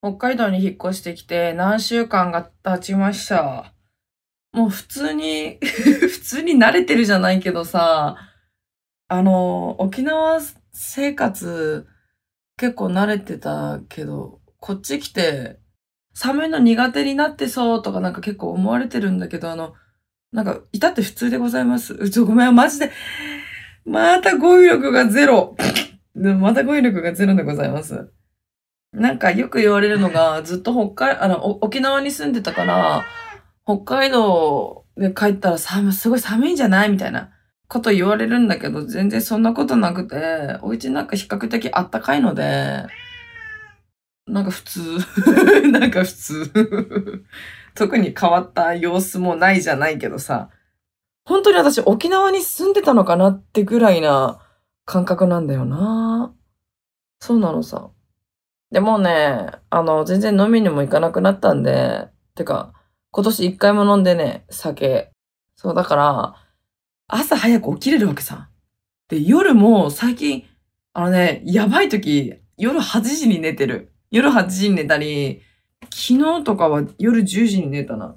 北海道に引っ越してきて何週間が経ちました。もう普通に、普通に慣れてるじゃないけどさ、あの、沖縄生活結構慣れてたけど、こっち来て寒いの苦手になってそうとかなんか結構思われてるんだけど、あの、なんか、いたって普通でございます？う ち、ごめん、マジで、また語彙力がゼロ。また語彙力がゼロでございます。なんかよく言われるのが、ずっと北海、あの、お沖縄に住んでたから、北海道で帰ったら寒い、すごい寒いんじゃない？みたいなこと言われるんだけど、全然そんなことなくて、お家なんか比較的あったかいので、なんか普通。なんか普通。特に変わった様子もないじゃないけどさ。本当に私沖縄に住んでたのかなってぐらいな感覚なんだよな。そうなのさ。でもね、あの、全然飲みにも行かなくなったんで、てか、今年一回も飲んでね、酒。そう、だから、朝早く起きれるわけさ。で、夜も最近、あのね、やばい時、夜8時に寝てる。夜8時に寝たり、昨日とかは夜10時に寝たな。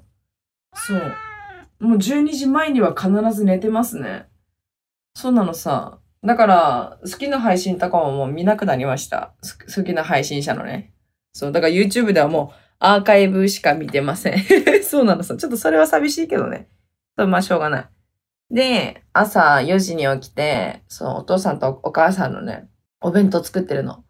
そう。もう12時前には必ず寝てますね。そうなのさ。だから、好きな配信とかももう見なくなりました。好きな配信者のね。そう。だから YouTube ではもうアーカイブしか見てません。そうなのさ。ちょっとそれは寂しいけどね。そうまあしょうがない。で、朝4時に起きて、そう、お父さんとお母さんのね、お弁当作ってるの。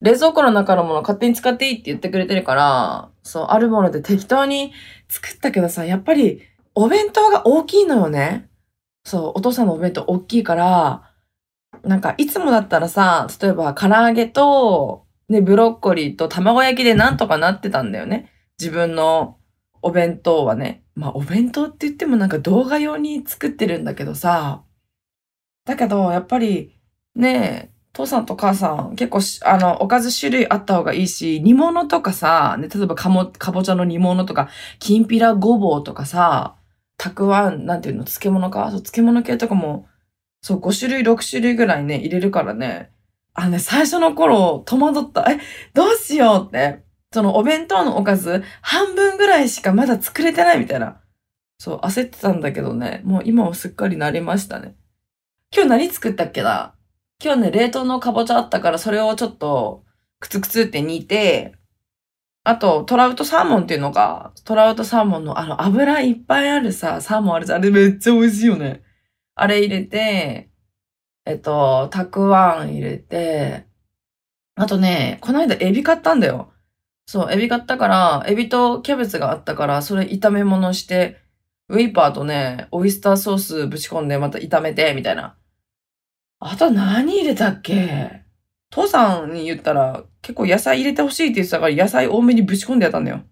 冷蔵庫の中のもの勝手に使っていいって言ってくれてるから、そう、あるもので適当に作ったけどさ、やっぱりお弁当が大きいのよね。そう、お父さんのお弁当大きいから、なんかいつもだったらさ、例えば唐揚げと、ね、ブロッコリーと卵焼きでなんとかなってたんだよね。自分のお弁当はね。まあお弁当って言ってもなんか動画用に作ってるんだけどさ。だけど、やっぱり、ね、父さんと母さん結構あの、おかず種類あった方がいいし、煮物とかさ、ね、例えばかも、かぼちゃの煮物とか、きんぴらごぼうとかさ、たくあん、なんていうの、漬物か？そう、漬物系とかも、そう、5種類、6種類ぐらいね、入れるからね。あのね、最初の頃、戸惑った。え、どうしようって。そのお弁当のおかず、半分ぐらいしかまだ作れてないみたいな。そう、焦ってたんだけどね、もう今はすっかり慣れましたね。今日何作ったっけな？今日ね、冷凍のかぼちゃあったから、それをちょっと、くつくつって煮て、あと、トラウトサーモンっていうのが、トラウトサーモンのあの油いっぱいあるさ、サーモンあるじゃん。あれめっちゃ美味しいよね。あれ入れて、えっと、たくあん入れて、あとね、この間エビ買ったんだよ。そう、エビ買ったから、エビとキャベツがあったから、それ炒め物して、ウィーパーとね、オイスターソースぶち込んでまた炒めて、みたいな。あと何入れたっけ？父さんに言ったら結構野菜入れてほしいって言ってたから野菜多めにぶち込んでやったんだよ。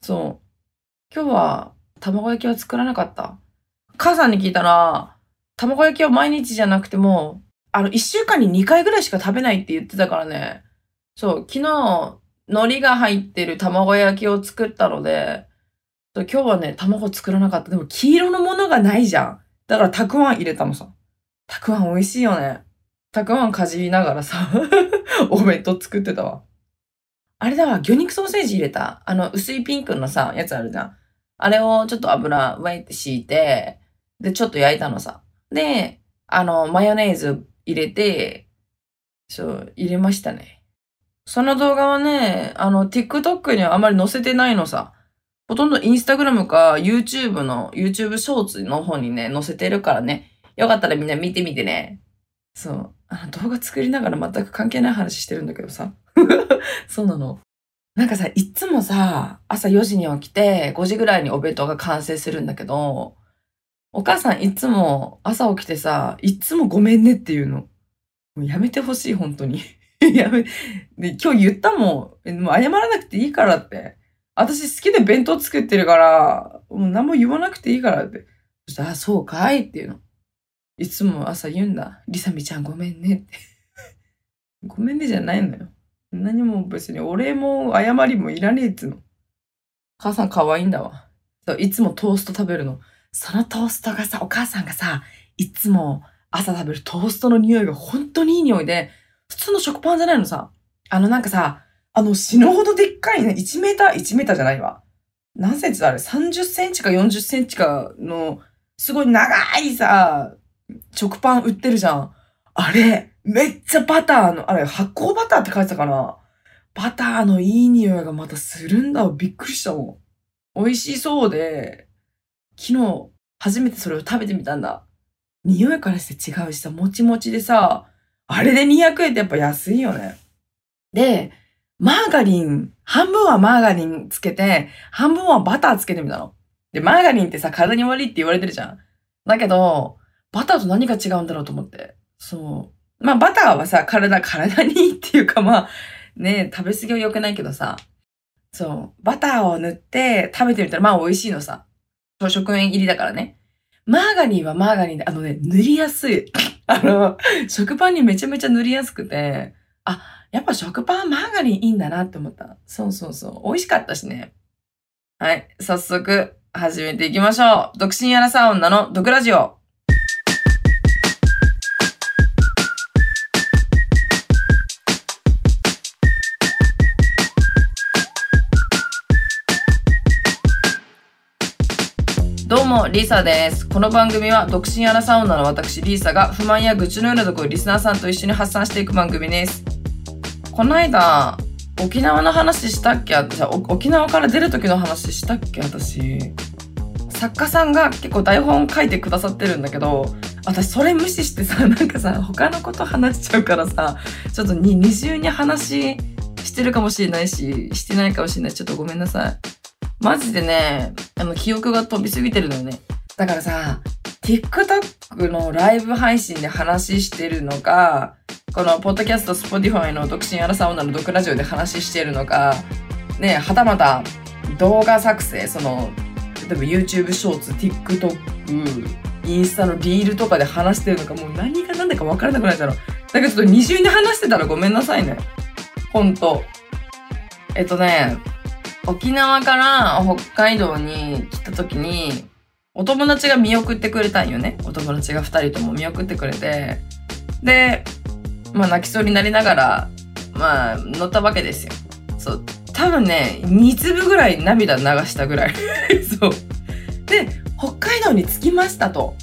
そう。今日は卵焼きは作らなかった。母さんに聞いたら、卵焼きは毎日じゃなくても、あの、一週間に2回ぐらいしか食べないって言ってたからね。そう、昨日、海苔が入ってる卵焼きを作ったので、今日はね、卵作らなかった。でも黄色のものがないじゃん。だからたくあん入れたのさ。たくあん美味しいよね。たくあんかじりながらさ、お弁当作ってたわ。あれだわ、魚肉ソーセージ入れた。あの、薄いピンクのさ、やつあるじゃん。あれをちょっと油、わいって敷いて、で、ちょっと焼いたのさ。で、あの、マヨネーズ入れて、そう、入れましたね。その動画はね、あの、TikTok にはあまり載せてないのさ。ほとんどインスタグラムか YouTube の、YouTube ショーツの方にね、載せてるからね。よかったらみんな見てみてね。そう。あの動画作りながら全く関係ない話してるんだけどさ。そうなの。なんかさ、いつもさ、朝4時に起きて、5時ぐらいにお弁当が完成するんだけど、お母さんいつも朝起きてさ、いつもごめんねって言うの。もうやめてほしい、本当に。やめ、で、今日言ったもん。もう謝らなくていいからって。私好きで弁当作ってるから、もう何も言わなくていいからって。そしたら、あ、そうかいっていうの。いつも朝言うんだ。りさみちゃんごめんねって。ごめんねじゃないのよ。何も別にお礼も謝りもいらねえっつうの。母さん可愛いんだわ。いつもトースト食べるの。そのトーストがさ、お母さんがさ、いつも朝食べるトーストの匂いが本当にいい匂いで、普通の食パンじゃないのさ。あのなんかさ、あの、死ぬほどでっかいね、1メーター、1メーターじゃないわ。何センチだあれ ?30 センチか40センチかの、すごい長いさ、食パン売ってるじゃん。あれ、めっちゃバターの、あれ、発酵バターって書いてたかなバターのいい匂いがまたするんだびっくりしたもん。美味しそうで、昨日初めてそれを食べてみたんだ。匂いからして違うしさ、もちもちでさ、あれで200円ってやっぱ安いよね。で、マーガリン、半分はマーガリンつけて、半分はバターつけてみたの。で、マーガリンってさ、体に悪いって言われてるじゃん。だけど、バターと何が違うんだろうと思って。そう。まあ、バターはさ、体、体にいいっていうかまあ、ね、食べ過ぎは良くないけどさ、そう、バターを塗って食べてみたらまあ美味しいのさ。朝食塩入りだからね。マーガリンはマーガリンで、あのね、塗りやすい。あの、食パンにめちゃめちゃ塗りやすくて、あ、やっぱ食パンマーガリンいいんだなって思った。そうそうそう。美味しかったしね。はい。早速、始めていきましょう。独身やらさ女の毒ラジオ。も、リーサです。この番組は、独身アラサウンダの私、リーサが不満や愚痴のようなところをリスナーさんと一緒に発散していく番組です。この間、沖縄の話したっけ？私沖縄から出る時の話したっけ？私。作家さんが結構台本書いてくださってるんだけど、私それ無視してさ、なんかさ、他のこと話しちゃうからさ、ちょっと二重に話してるかもしれないし、してないかもしれない、ちょっとごめんなさい。マジでね、あの、記憶が飛びすぎてるのよね。だからさ、TikTok のライブ配信で話してるのか、このポッドキャスト、 Spotify の独身アラサー女の毒ラジオで話してるのか、ね、はたまた動画作成、その、例えば YouTube ショーツ、TikTok、インスタのリールとかで話してるのか、もう何が何だか分からなくなっちゃうの。だけどちょっと二重に話してたらごめんなさいね。ほんと。えっとね、沖縄から北海道に来た時に、お友達が見送ってくれたんよね。お友達が二人とも見送ってくれて。で、まあ泣きそうになりながら、まあ乗ったわけですよ。そう。多分ね、2粒ぐらい涙流したぐらい。そう。で、北海道に着きましたと。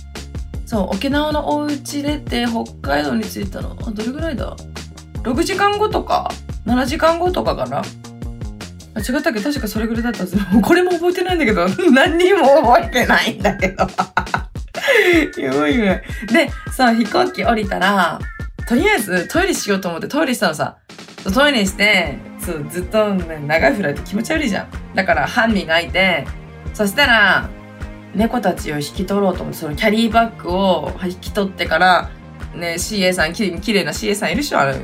そう、沖縄のお家出て北海道に着いたの、あ、どれぐらいだ ?6 時間後とか ?7 時間後とかかな？あ、違ったっけ？確かそれぐらいだったんですよ。これも覚えてないんだけど、何にも覚えてないんだけど。やばいね。で、さ、飛行機降りたら、とりあえずトイレしようと思ってトイレしたのさ。トイレして、そう、ずっと、ね、長いフライト気持ち悪いじゃん。だから歯磨いて、そしたら、猫たちを引き取ろうと思って、そのキャリーバッグを引き取ってから、ね、CA さん、ききれいな CA さんいるでしょ？あれね。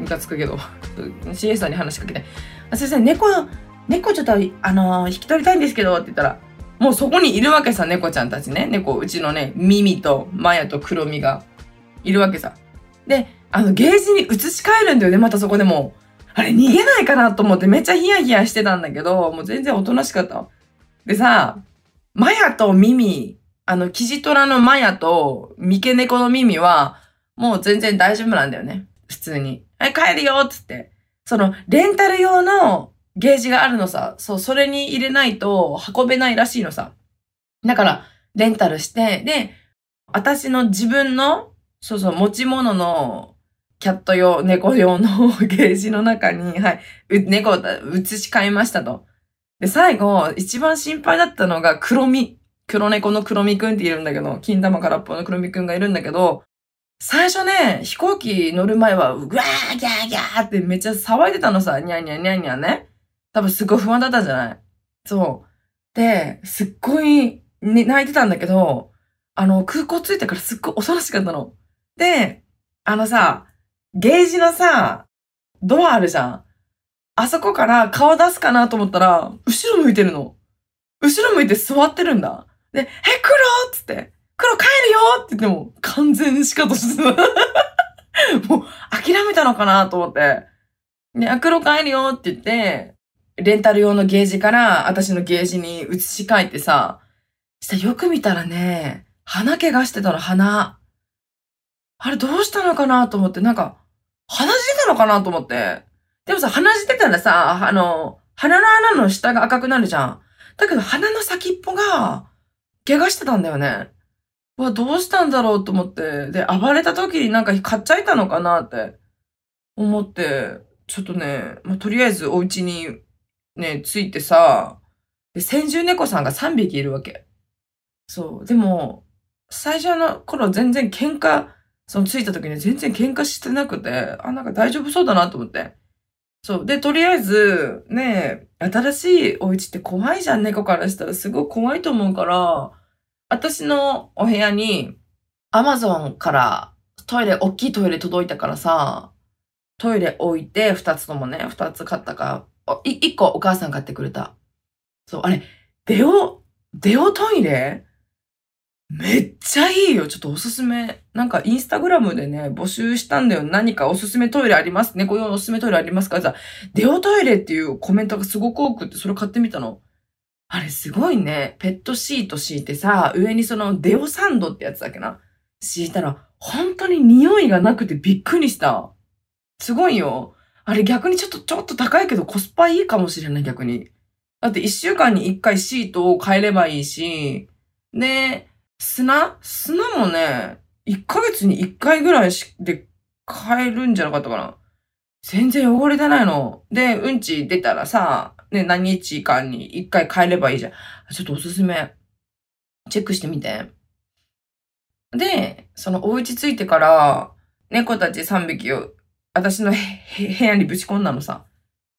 ムカつくけど。CA さんに話しかけて、先生、猫、猫ちょっと、あのー、引き取りたいんですけど、って言ったら、もうそこにいるわけさ、猫ちゃんたちね。猫、うちのね、ミミとマヤとクロミがいるわけさ。で、あの、ゲージに移し替えるんだよね、またそこでもあれ、逃げないかなと思ってめっちゃヒヤヒヤしてたんだけど、もう全然おとなしかった。でさ、マヤとミミ、あの、キジトラのマヤとミケネコのミミは、もう全然大丈夫なんだよね。普通に。はい、帰るよっつって。その、レンタル用のゲージがあるのさ。そう、それに入れないと運べないらしいのさ。だから、レンタルして、で、私の自分の、そうそう、持ち物のキャット用、猫用の ゲージの中に、はい、猫を移し替えましたと。で、最後、一番心配だったのが黒み。黒猫の黒みくんっているんだけど、金玉空っぽの黒みくんがいるんだけど、最初ね、飛行機乗る前は、うわーギャーギャーってめっちゃ騒いでたのさ、ニャンニャンニャンニャンね。多分すっごい不安だったんじゃない？そう。で、すっごい、ね、泣いてたんだけど、あの、空港着いてからすっごい恐ろしかったの。で、あのさ、ゲージのさ、ドアあるじゃん。あそこから顔出すかなと思ったら、後ろ向いてるの。後ろ向いて座ってるんだ。で、え、黒っつって、黒帰るよって言っても、完全にシカとしてた。もう、諦めたのかなと思って。で、黒帰るよって言って、レンタル用のゲージから私のゲージに移し替えてさ、したよく見たらね、鼻毛がしてたの、鼻。あれどうしたのかなと思って、なんか、鼻血出たのかなと思って。でもさ、鼻血出たらさ、あの、鼻の穴の下が赤くなるじゃん。だけど鼻の先っぽが、怪我してたんだよね。わ、どうしたんだろうと思って。で、暴れた時になんか買っちゃいたのかなって思って、ちょっとね、まあ、とりあえずお家にね、ついてさ、で、先住猫さんが3匹いるわけ。そう。でも、最初の頃全然喧嘩、そのついた時に全然喧嘩してなくて、あ、なんか大丈夫そうだなと思って。そう。で、とりあえず、ね、新しいお家って怖いじゃん、猫からしたらすごい怖いと思うから、私のお部屋に、アマゾンからトイレ、大きいトイレ届いたからさ、トイレ置いて、二つともね、二つ買ったか、一個お母さん買ってくれた。そう、あれ、デオ、デオトイレ？めっちゃいいよ。ちょっとおすすめ。なんかインスタグラムでね、募集したんだよ。何かおすすめトイレあります？猫用おすすめトイレありますか？さ、デオトイレっていうコメントがすごく多くて、それ買ってみたの。あれすごいね。ペットシート敷いてさ、上にそのデオサンドってやつだっけな？敷いたら、本当に匂いがなくてびっくりした。すごいよ。あれ逆にちょっと、ちょっと高いけどコスパいいかもしれない、逆に。だって一週間に一回シートを変えればいいし、で、砂？砂もね、1ヶ月に1回ぐらいで変えるんじゃなかったかな。全然汚れてないの。で、うんち出たらさ、ね、何日間に1回変えればいいじゃん。ちょっとおすすめ。チェックしてみて。で、そのお家着いてから、猫たち3匹を私の部屋にぶち込んだのさ。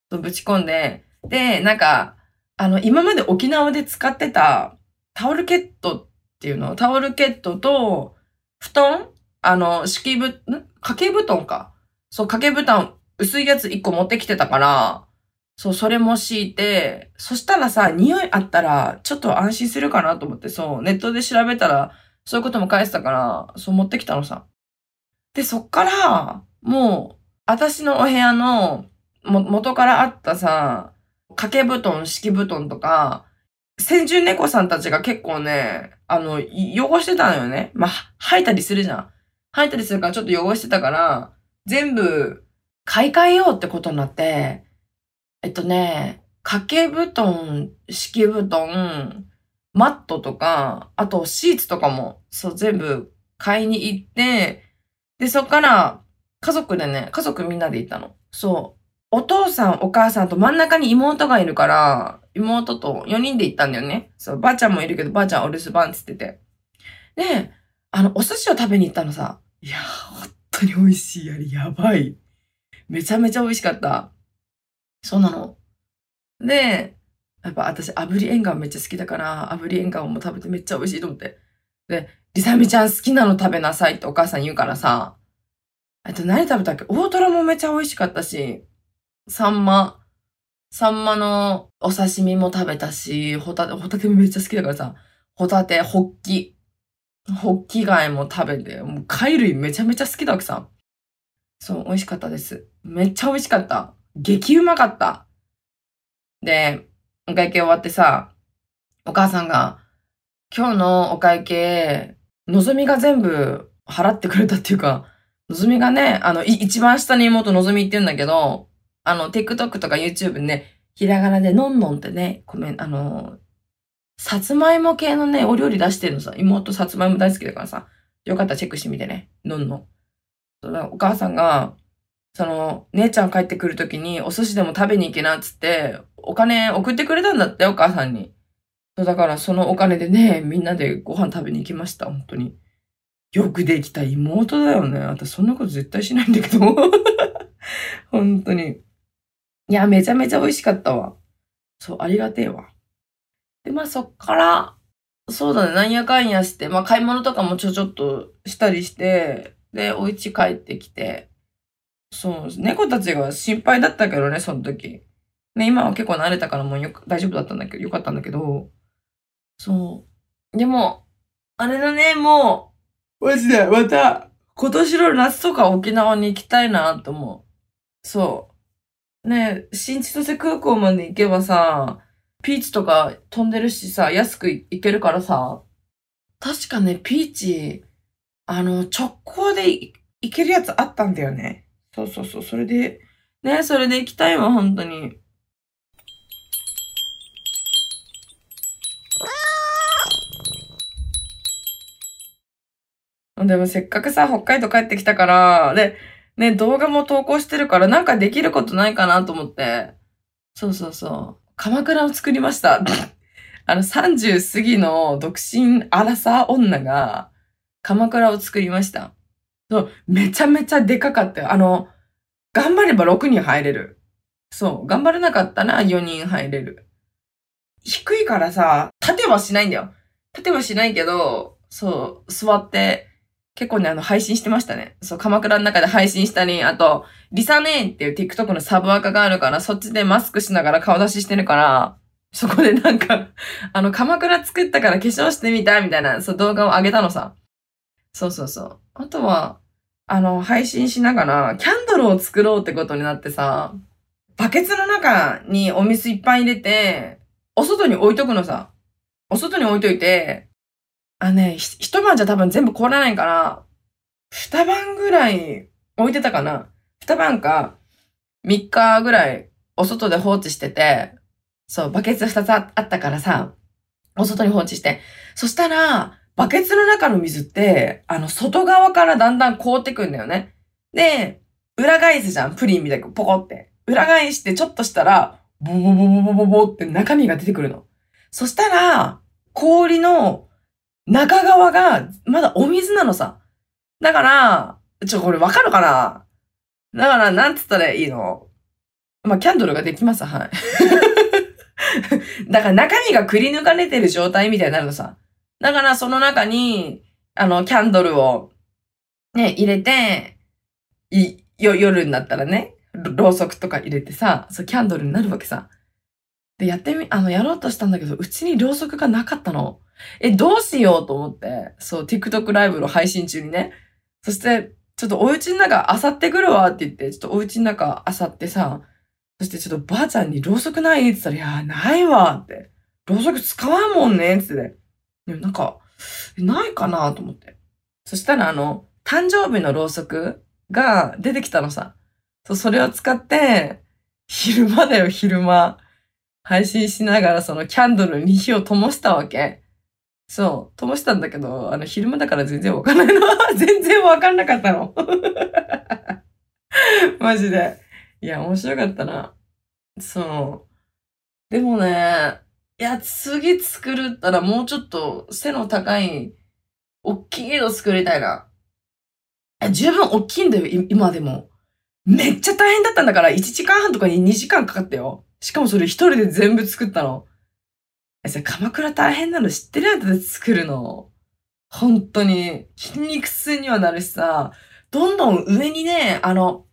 ぶち込んで、で、なんか、あの、今まで沖縄で使ってたタオルケットっていうの？タオルケットと、布団？あの、敷布、掛け布団か。そう、掛け布団、薄いやつ1個持ってきてたから、そう、それも敷いて、そしたらさ、匂いあったら、ちょっと安心するかなと思って、そう、ネットで調べたら、そういうことも返したから、そう持ってきたのさ。で、そっから、もう、私のお部屋の、も、元からあったさ、掛け布団、敷布団とか、先住猫さんたちが結構ね、あの、汚してたのよね。まあ、吐いたりするじゃん。吐いたりするからちょっと汚してたから、全部買い替えようってことになって、えっとね、掛け布団、敷布団、マットとか、あとシーツとかも、そう、全部買いに行って、で、そっから家族でね、家族みんなで行ったの。そう。お父さん、お母さんと真ん中に妹がいるから、妹と4人で行ったんだよね。そう、ばあちゃんもいるけど、ばあちゃんお留守番つってて。で、あの、お寿司を食べに行ったのさ。いや本当に美味しい。あれ、やばい。めちゃめちゃ美味しかった。そうなの。で、やっぱ私、炙り縁岩めっちゃ好きだから、炙り縁岩も食べてめっちゃ美味しいと思って。で、りさみちゃん好きなの食べなさいってお母さん言うからさ。あと何食べたっけ？大トロもめっちゃ美味しかったし、サンマ、サンマのお刺身も食べたし、ホタテ、ホタテもめっちゃ好きだからさ、ホタテ、ホッキ、ホッキ貝も食べて、もう貝類めちゃめちゃ好きだわけさ。そう、美味しかったです。めっちゃ美味しかった。激うまかった。で、お会計終わってさ、お母さんが、今日のお会計、のぞみが全部払ってくれたっていうか、のぞみがね、あの、一番下に妹のぞみって言うんだけど、あの、TikTok とか YouTube ね、ひらがなでのんのんってね、コメント、あの、さつまいも系のね、お料理出してるのさ。妹さつまいも大好きだからさ。よかったらチェックしてみてね。のんのん。お母さんが、その、姉ちゃん帰ってくるときにお寿司でも食べに行けなっつって、お金送ってくれたんだって、お母さんに。そうだからそのお金でね、みんなでご飯食べに行きました、本当に。よくできた妹だよね。私そんなこと絶対しないんだけど。本当に。いや、めちゃめちゃ美味しかったわ。そう、ありがてえわ。で、まあそっから、そうだね、なんやかんやして、まあ買い物とかもちょちょっとしたりして、で、お家帰ってきて、そう、猫たちが心配だったけどね、その時。ね、今は結構慣れたからもうよく、大丈夫だったんだけど、よかったんだけど、そう。でも、あれだね、もう、マジで、また、今年の夏とか沖縄に行きたいなと思う。そう。ね新千歳空港まで行けばさ、ピーチとか飛んでるしさ、安く行けるからさ、確かね、ピーチ、あの、直行で行けるやつあったんだよね。そうそうそう。それで、ね、それで行きたいわ、本当に。でもせっかくさ、北海道帰ってきたから、で、ね、動画も投稿してるから、なんかできることないかなと思って。そうそうそう。鎌倉を作りました。あの、30過ぎの独身アラサ女が、鎌倉を作りました。そう、めちゃめちゃでかかったよ。あの、頑張れば6人入れる。そう、頑張れなかったら4人入れる。低いからさ、立てはしないんだよ。立てはしないけど、そう、座って結構ね、あの、配信してましたね。そう、鎌倉の中で配信したり、あと、リサネーンっていう TikTok のサブアカがあるから、そっちでマスクしながら顔出ししてるから、そこでなんかあの、鎌倉作ったから化粧してみたみたいな、そう、動画を上げたのさ。そうそうそう。あとは、あの、配信しながら、キャンドルを作ろうってことになってさ、バケツの中にお水いっぱい入れて、お外に置いとくのさ。お外に置いといて、あね、一晩じゃ多分全部凍らないから、二晩ぐらい置いてたかな二晩か、三日ぐらいお外で放置してて、そう、バケツ二つあったからさ、お外に放置して。そしたら、バケツの中の水って、あの、外側からだんだん凍ってくんだよね。で、裏返すじゃん、プリンみたいにポコって。裏返してちょっとしたら、ボボボボボボボって中身が出てくるの。そしたら、氷の中側がまだお水なのさ。だから、ちょ、これわかるかな？だから、なんつったらいいの？まあ、キャンドルができます、はい。だから中身がくり抜かれてる状態みたいになるのさ。だからその中に、あの、キャンドルを、ね、入れて、い、よ、夜になったらね、ろうそくとか入れてさ、そう、キャンドルになるわけさ。で、やってみ、あの、やろうとしたんだけど、うちにろうそくがなかったの。え、どうしようと思って、そう、TikTok ライブの配信中にね。そして、ちょっとお家の中漁ってくるわって言って、ちょっとお家の中漁ってさ、そしてちょっとばあちゃんにろうそくない？って言ったら、いや、ないわって。ろうそく使わんもんねってって。でもなんか、ないかなと思って。そしたらあの、誕生日のろうそくが出てきたのさ。そ、それを使って、昼間だよ、昼間。配信しながらそのキャンドルに火を灯したわけ。そう、灯したんだけど、あの、昼間だから全然わかんないの。全然わかんなかったの。マジで。いや、面白かったな。そう。でもね、いや、次作るったらもうちょっと背の高い、大きいの作りたいな。十分大きいんだよ、今でも。めっちゃ大変だったんだから、1時間半とかに2時間かかったよ。しかもそれ一人で全部作ったの。え、さ、鎌倉大変なの知ってる？あんたで作るの。本当に。筋肉痛にはなるしさ、どんどん上にね、あの、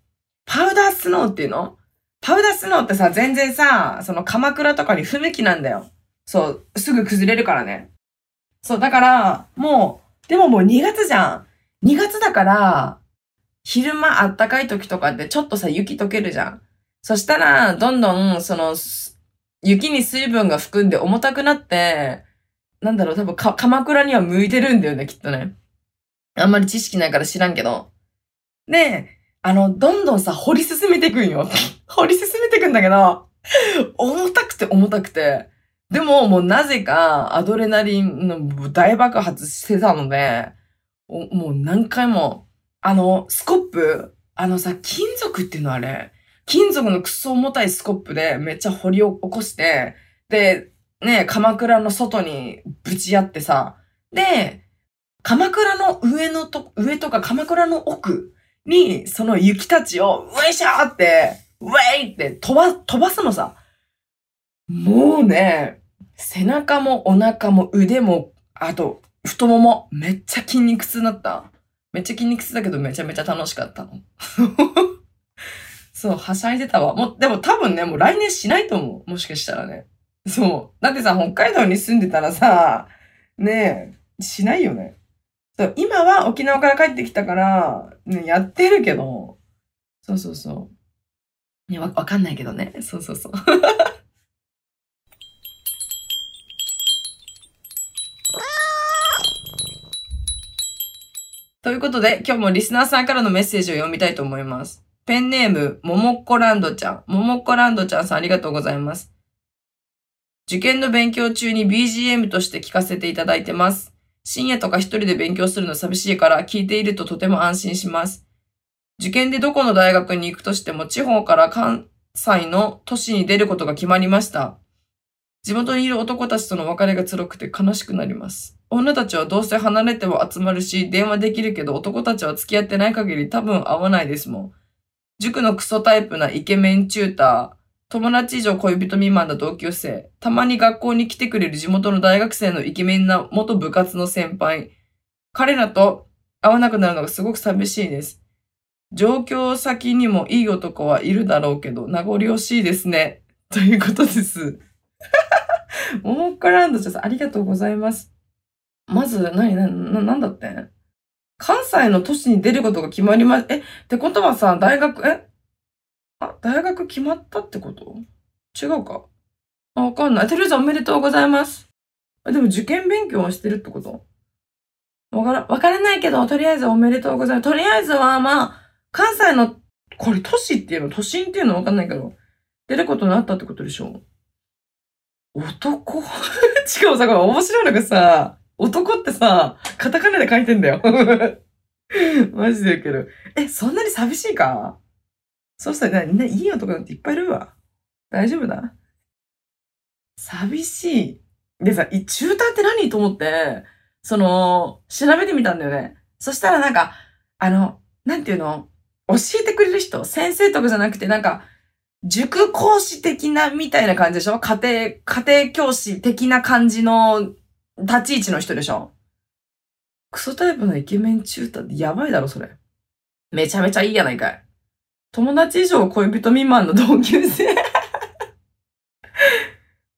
パウダースノーっていうのパウダースノーってさ、全然さ、その鎌倉とかに不向きなんだよ。そう、すぐ崩れるからね。そう、だから、もう、でももう2月じゃん。2月だから、昼間あったかい時とかってちょっとさ、雪溶けるじゃん。そしたら、どんどん、その、雪に水分が含んで重たくなって、なんだろう、多分か、鎌倉には向いてるんだよね、きっとね。あんまり知識ないから知らんけど。で、あの、どんどんさ、掘り進めていくんよ。掘り進めていくんだけど、重たくて重たくて。でも、もうなぜか、アドレナリンの大爆発してたので、もう何回も、あの、スコップ、あのさ、金属っていうのあれ、金属のクソ重たいスコップでめっちゃ掘り起こして、で、ね、鎌倉の外にぶち合ってさ、で、鎌倉の上のと、上とか鎌倉の奥に、その雪たちを、ういしょーって、ウェイって飛ば、飛ばすのさ。もうね、背中もお腹も腕も、あと、太もも、めっちゃ筋肉痛になった。めっちゃ筋肉痛だけどめちゃめちゃ楽しかったの。そう、はしゃいでたわ。もう、でも多分ね、もう来年しないと思う。もしかしたらね。そう。だってさ、北海道に住んでたらさ、ねえ、しないよね。そう、今は沖縄から帰ってきたから、ね、やってるけど、そうそうそう。ね、わ、わかんないけどね。そうそうそう。ということで、今日もリスナーさんからのメッセージを読みたいと思います。ペンネーム、ももっこランドちゃん。ももっこランドちゃんさんありがとうございます。受験の勉強中に BGM として聞かせていただいてます。深夜とか一人で勉強するの寂しいから聞いているととても安心します。受験でどこの大学に行くとしても地方から関西の都市に出ることが決まりました。地元にいる男たちとの別れが辛くて悲しくなります。女たちはどうせ離れても集まるし、電話できるけど男たちは付き合ってない限り多分会わないですもん。塾のクソタイプなイケメンチューター、友達以上恋人未満の同級生、たまに学校に来てくれる地元の大学生のイケメンな元部活の先輩。彼らと会わなくなるのがすごく寂しいです。状況先にもいい男はいるだろうけど、名残惜しいですね。ということです。ももっこランドちゃん、ありがとうございます。まず、なにな、な、なんだって？関西の都市に出ることが決まりま、え、ってことはさ、大学、え？あ、大学決まったってこと？違うか、わかんない。てるさんおめでとうございます。あでも受験勉強はしてるってこと？わから、わからないけど、とりあえずおめでとうございます。とりあえずは、まあ、関西の、これ都市っていうの、都心っていうの？わかんないけど、出ることになったってことでしょ男？しかもさ、これ面白いのがさ、男ってさ、カタカナで書いてんだよ。マジで言うけど。え、そんなに寂しいか？そうしたら、みんないい男なんていっぱいいるわ。大丈夫だ寂しい。でさ、い中途って何と思って、その、調べてみたんだよね。そしたらなんか、あの、なんていうの？教えてくれる人？先生とかじゃなくて、なんか、塾講師的なみたいな感じでしょ？家庭、家庭教師的な感じの立ち位置の人でしょ？クソタイプのイケメン中途ってやばいだろ、それ。めちゃめちゃいいやないかい。友達以上恋人未満の同級生。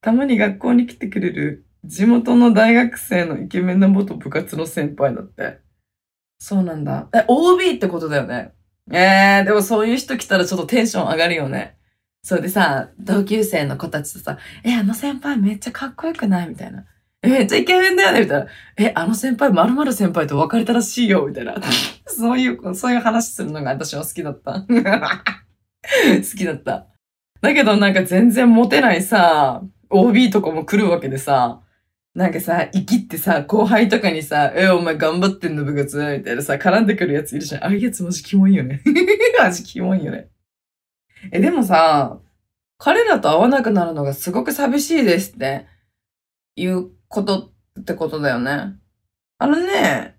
たまに学校に来てくれる地元の大学生のイケメンな元部活の先輩だって。そうなんだ。え、OB ってことだよね。えー、でもそういう人来たらちょっとテンション上がるよね。そうでさ、同級生の子たちとさ、え、あの先輩めっちゃかっこよくない？みたいな。え、めっちゃイケメンだよねみたいな。え、あの先輩、〇〇先輩と別れたらしいよみたいな。そういう、そういう話するのが私は好きだった。好きだった。だけどなんか全然モテないさ、OB とかも来るわけでさ、なんかさ、生きってさ、後輩とかにさ、え、お前頑張ってんの部活みたいなさ、絡んでくるやついるじゃん。ああいうやつマジキモいよね。マジキモいよね。え、でもさ、彼らと会わなくなるのがすごく寂しいですって、いうことってことだよね。あのね、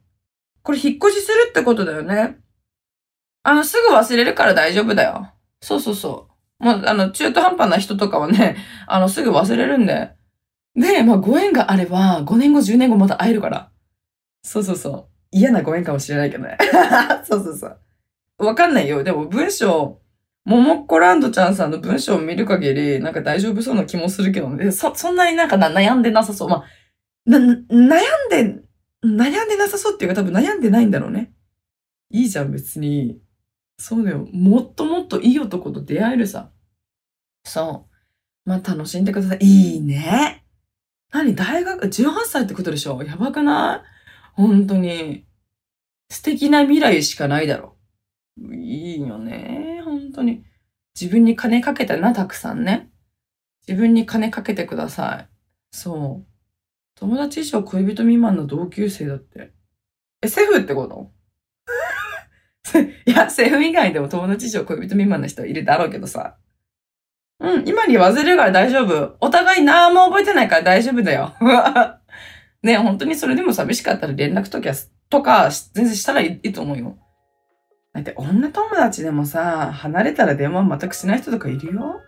これ引っ越しするってことだよね。あの、すぐ忘れるから大丈夫だよ。そうそうそう。もう、あの、中途半端な人とかはね、あの、すぐ忘れるんで。で、まあ、ご縁があれば、5年後、10年後また会えるから。そうそうそう。嫌なご縁かもしれないけどね。そうそうそう。わかんないよ。でも、文章、ももっこランドちゃんさんの文章を見る限り、なんか大丈夫そうな気もするけどね。そ、そんなになんかな悩んでなさそう。まあ、な、悩んで、悩んでなさそうっていうか多分悩んでないんだろうね。いいじゃん、別に。そうだよ。もっともっといい男と出会えるさ。そう。まあ、楽しんでください。いいね。何大学、18歳ってことでしょやばくない？本当に。素敵な未来しかないだろ。いいよね。本当に。自分に金かけたな、たくさんね。自分に金かけてください。そう。友達以上恋人未満の同級生だって。え、セフってこと？いや、セフ以外でも友達以上恋人未満の人はいるだろうけどさ。うん、今に忘れるから大丈夫。お互い何も覚えてないから大丈夫だよ。ね、本当にそれでも寂しかったら連絡とか、とか、全然したらいいと思うよ。だって女友達でもさ、離れたら電話全くしない人とかいるよ。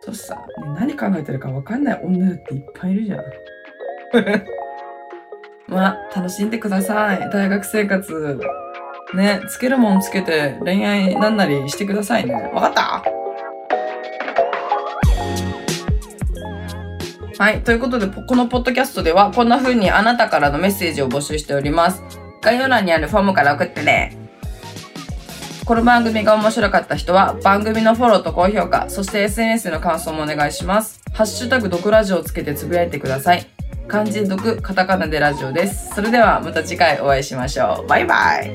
そうさ、ね、何考えてるか分かんない女だっていっぱいいるじゃん。まあ、楽しんでください。大学生活。ね、つけるもんつけて恋愛なんなりしてくださいね。わかった？はい。ということで、このポッドキャストでは、こんな風にあなたからのメッセージを募集しております。概要欄にあるフォームから送ってね。この番組が面白かった人は、番組のフォローと高評価、そして SNS の感想もお願いします。ハッシュタグ、毒ラジオをつけてつぶやいてください。漢字で毒、カタカナでラジオです。それではまた次回お会いしましょう。バイバイ。